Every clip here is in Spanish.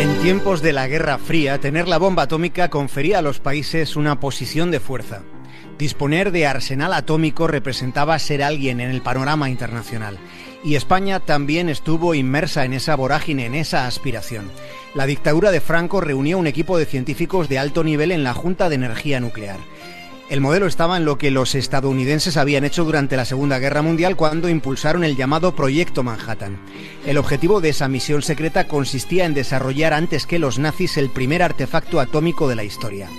En tiempos de la Guerra Fría, tener la bomba atómica confería a los países una posición de fuerza. Disponer de arsenal atómico representaba ser alguien en el panorama internacional. Y España también estuvo inmersa en esa vorágine, en esa aspiración. La dictadura de Franco reunía un equipo de científicos de alto nivel en la Junta de Energía Nuclear. El modelo estaba en lo que los estadounidenses habían hecho durante la Segunda Guerra Mundial cuando impulsaron el llamado Proyecto Manhattan. El objetivo de esa misión secreta consistía en desarrollar antes que los nazis el primer artefacto atómico de la historia.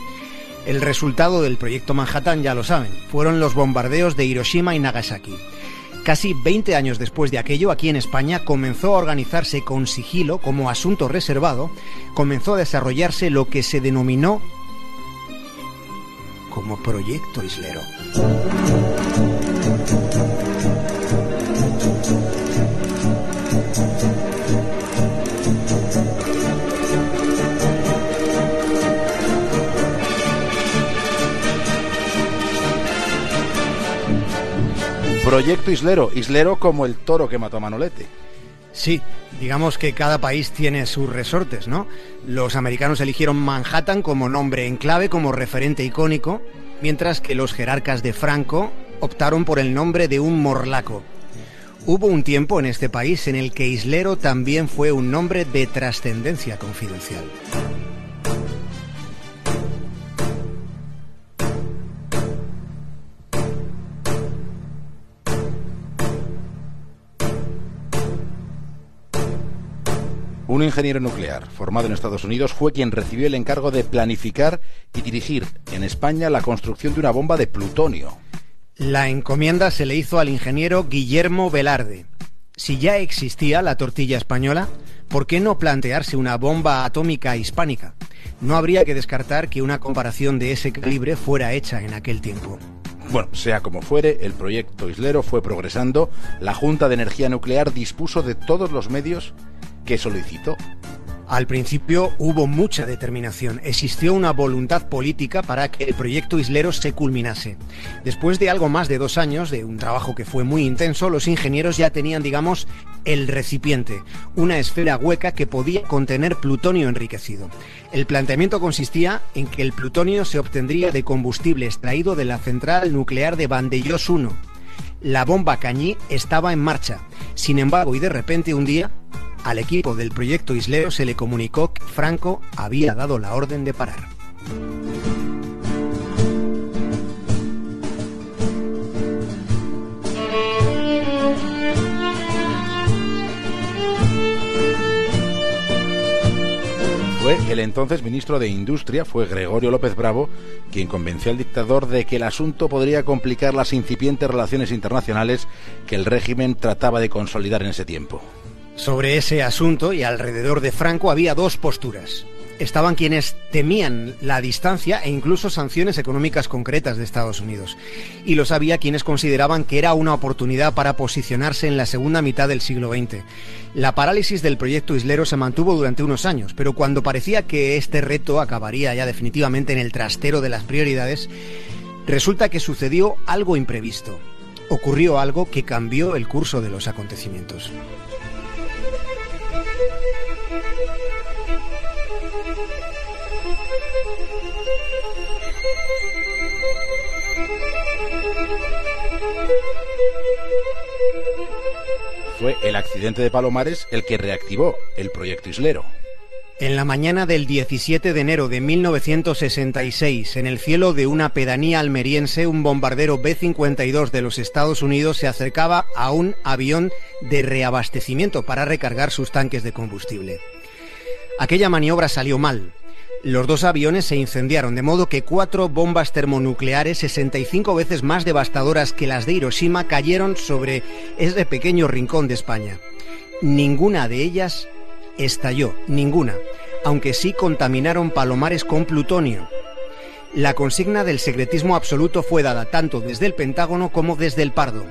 El resultado del Proyecto Manhattan, ya lo saben, fueron los bombardeos de Hiroshima y Nagasaki. Casi 20 años después de aquello, aquí en España comenzó a organizarse con sigilo como asunto reservado, comenzó a desarrollarse lo que se denominó como Proyecto Islero. Proyecto Islero, Islero como el toro que mató a Manolete. Sí, digamos que cada país tiene sus resortes, ¿no? Los americanos eligieron Manhattan como nombre en clave, como referente icónico, mientras que los jerarcas de Franco optaron por el nombre de un morlaco. Hubo un tiempo en este país en el que Islero también fue un nombre de trascendencia confidencial. Un ingeniero nuclear formado en Estados Unidos fue quien recibió el encargo de planificar y dirigir en España la construcción de una bomba de plutonio. La encomienda se le hizo al ingeniero Guillermo Velarde. Si ya existía la tortilla española, ¿por qué no plantearse una bomba atómica hispánica? No habría que descartar que una comparación de ese calibre fuera hecha en aquel tiempo. Bueno, sea como fuere, el proyecto Islero fue progresando, la Junta de Energía Nuclear dispuso de todos los medios que solicitó. Al principio hubo mucha determinación, existió una voluntad política para que el proyecto Islero se culminase. Después de algo más de dos años, de un trabajo que fue muy intenso, los ingenieros ya tenían, digamos, el recipiente, una esfera hueca que podía contener plutonio enriquecido. El planteamiento consistía en que el plutonio se obtendría de combustible extraído de la central nuclear de Vandellós 1. La bomba Cañí estaba en marcha. Sin embargo, y de repente un día, al equipo del proyecto Islero se le comunicó que Franco había dado la orden de parar. Fue el entonces ministro de Industria, fue Gregorio López Bravo, quien convenció al dictador de que el asunto podría complicar las incipientes relaciones internacionales que el régimen trataba de consolidar en ese tiempo. Sobre ese asunto y alrededor de Franco había dos posturas. Estaban quienes temían la distancia e incluso sanciones económicas concretas de Estados Unidos. Y los había quienes consideraban que era una oportunidad para posicionarse en la segunda mitad del siglo XX. La parálisis del proyecto Islero se mantuvo durante unos años, pero cuando parecía que este reto acabaría ya definitivamente en el trastero de las prioridades, resulta que sucedió algo imprevisto. Ocurrió algo que cambió el curso de los acontecimientos. Fue el accidente de Palomares el que reactivó el proyecto Islero. En la mañana del 17 de enero de 1966, en el cielo de una pedanía almeriense, un bombardero B-52 de los Estados Unidos se acercaba a un avión de reabastecimiento para recargar sus tanques de combustible. Aquella maniobra salió mal. Los dos aviones se incendiaron, de modo que cuatro bombas termonucleares 65 veces más devastadoras que las de Hiroshima cayeron sobre ese pequeño rincón de España. Ninguna de ellas estalló, ninguna, aunque sí contaminaron palomares con plutonio. La consigna del secretismo absoluto fue dada tanto desde el Pentágono como desde el Pardo,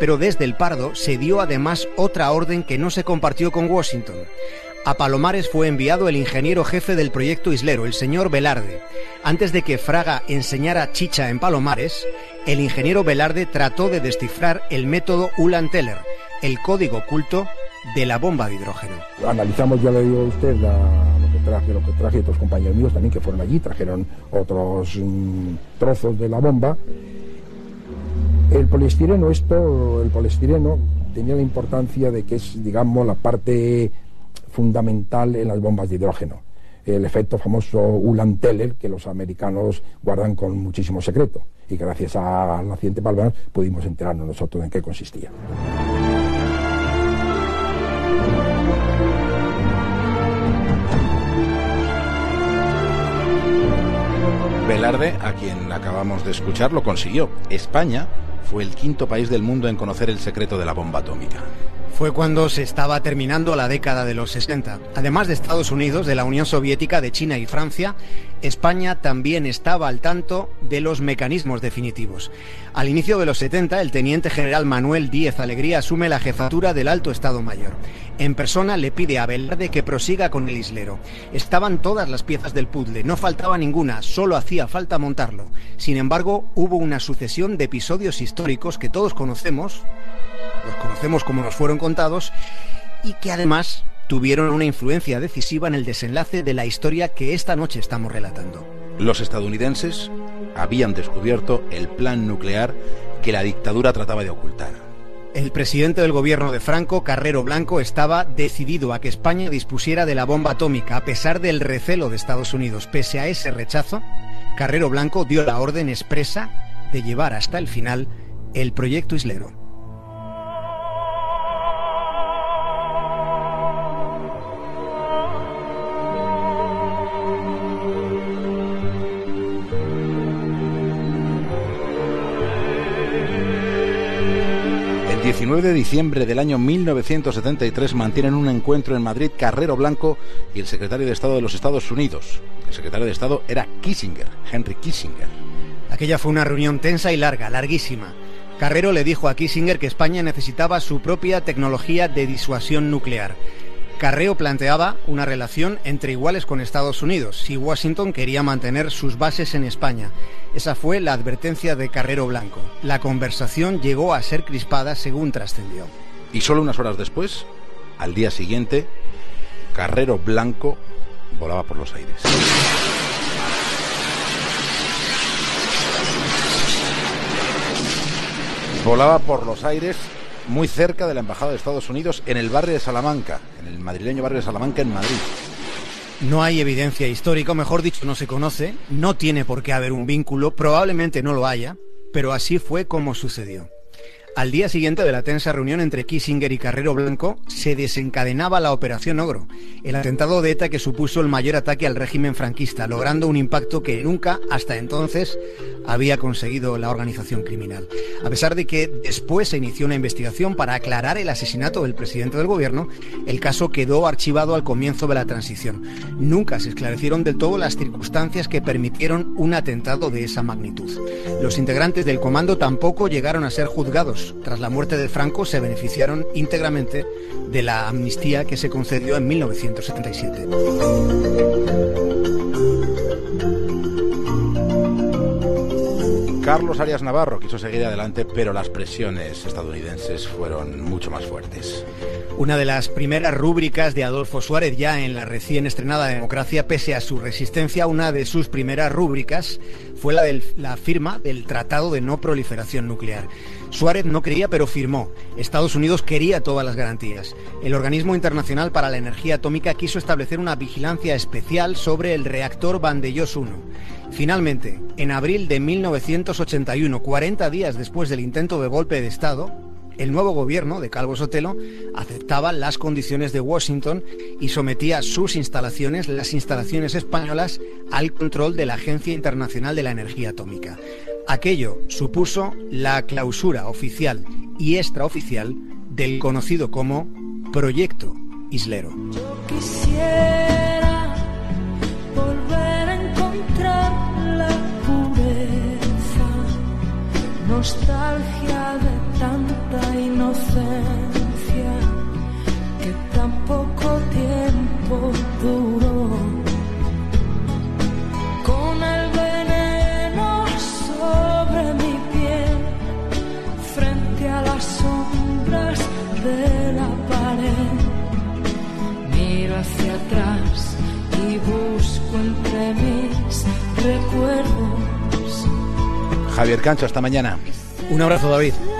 pero desde el Pardo se dio además otra orden que no se compartió con Washington a Palomares fue enviado el ingeniero jefe del proyecto Islero, el señor Velarde. Antes de que Fraga enseñara chicha en Palomares, el ingeniero Velarde trató de descifrar el método Ulan-Teller, el código oculto de la bomba de hidrógeno. Analizamos, ya le digo a usted, lo que traje, lo que traje otros compañeros míos también que fueron allí, trajeron otros mm, trozos de la bomba. El poliestireno, esto, el poliestireno tenía la importancia de que es, digamos, la parte fundamental en las bombas de hidrógeno. El efecto famoso Ulan-Teller, que los americanos guardan con muchísimo secreto. Y gracias al accidente Palmas pudimos enterarnos nosotros en qué consistía. Velarde, a quien acabamos de escuchar, lo consiguió. España fue el quinto país del mundo en conocer el secreto de la bomba atómica fue cuando se estaba terminando la década de los 60. Además de Estados Unidos, de la Unión Soviética, de China y Francia, España también estaba al tanto de los mecanismos definitivos. Al inicio de los 70, el teniente general Manuel Díez Alegría asume la jefatura del Alto Estado Mayor. En persona le pide a Velarde que prosiga con el islero. Estaban todas las piezas del puzzle, no faltaba ninguna, solo hacía falta montarlo. Sin embargo, hubo una sucesión de episodios históricos que todos conocemos los conocemos como nos fueron contados, y que además tuvieron una influencia decisiva en el desenlace de la historia que esta noche estamos relatando. Los estadounidenses habían descubierto el plan nuclear que la dictadura trataba de ocultar. El presidente del gobierno de Franco, Carrero Blanco, estaba decidido a que España dispusiera de la bomba atómica a pesar del recelo de Estados Unidos. Pese a ese rechazo, Carrero Blanco dio la orden expresa de llevar hasta el final el proyecto Islero. 19 de diciembre del año 1973 mantienen un encuentro en Madrid Carrero Blanco y el secretario de Estado de los Estados Unidos. El secretario de Estado era Kissinger, Henry Kissinger. Aquella fue una reunión tensa y larga, larguísima. Carrero le dijo a Kissinger que España necesitaba su propia tecnología de disuasión nuclear. Carreo planteaba una relación entre iguales con Estados Unidos si Washington quería mantener sus bases en España. Esa fue la advertencia de Carrero Blanco. La conversación llegó a ser crispada según trascendió. Y solo unas horas después, al día siguiente, Carrero Blanco volaba por los aires. Volaba por los aires muy cerca de la Embajada de Estados Unidos en el barrio de Salamanca, en el madrileño barrio de Salamanca en Madrid. No hay evidencia histórica, o mejor dicho, no se conoce, no tiene por qué haber un vínculo, probablemente no lo haya, pero así fue como sucedió. Al día siguiente de la tensa reunión entre Kissinger y Carrero Blanco, se desencadenaba la Operación Ogro, el atentado de ETA que supuso el mayor ataque al régimen franquista, logrando un impacto que nunca hasta entonces había conseguido la organización criminal. A pesar de que después se inició una investigación para aclarar el asesinato del presidente del gobierno, el caso quedó archivado al comienzo de la transición. Nunca se esclarecieron del todo las circunstancias que permitieron un atentado de esa magnitud. Los integrantes del comando tampoco llegaron a ser juzgados tras la muerte de Franco, se beneficiaron íntegramente de la amnistía que se concedió en 1977. Carlos Arias Navarro quiso seguir adelante, pero las presiones estadounidenses fueron mucho más fuertes. Una de las primeras rúbricas de Adolfo Suárez ya en la recién estrenada democracia, pese a su resistencia, una de sus primeras rúbricas fue la firma del Tratado de No Proliferación Nuclear. Suárez no creía, pero firmó. Estados Unidos quería todas las garantías. El Organismo Internacional para la Energía Atómica quiso establecer una vigilancia especial sobre el reactor Vandellós 1. Finalmente, en abril de 1981, 40 días después del intento de golpe de Estado, el nuevo gobierno de Calvo Sotelo aceptaba las condiciones de Washington y sometía sus instalaciones, las instalaciones españolas, al control de la Agencia Internacional de la Energía Atómica. Aquello supuso la clausura oficial y extraoficial del conocido como Proyecto Islero. nostalgia Javier Cancho, hasta mañana. Un abrazo, David.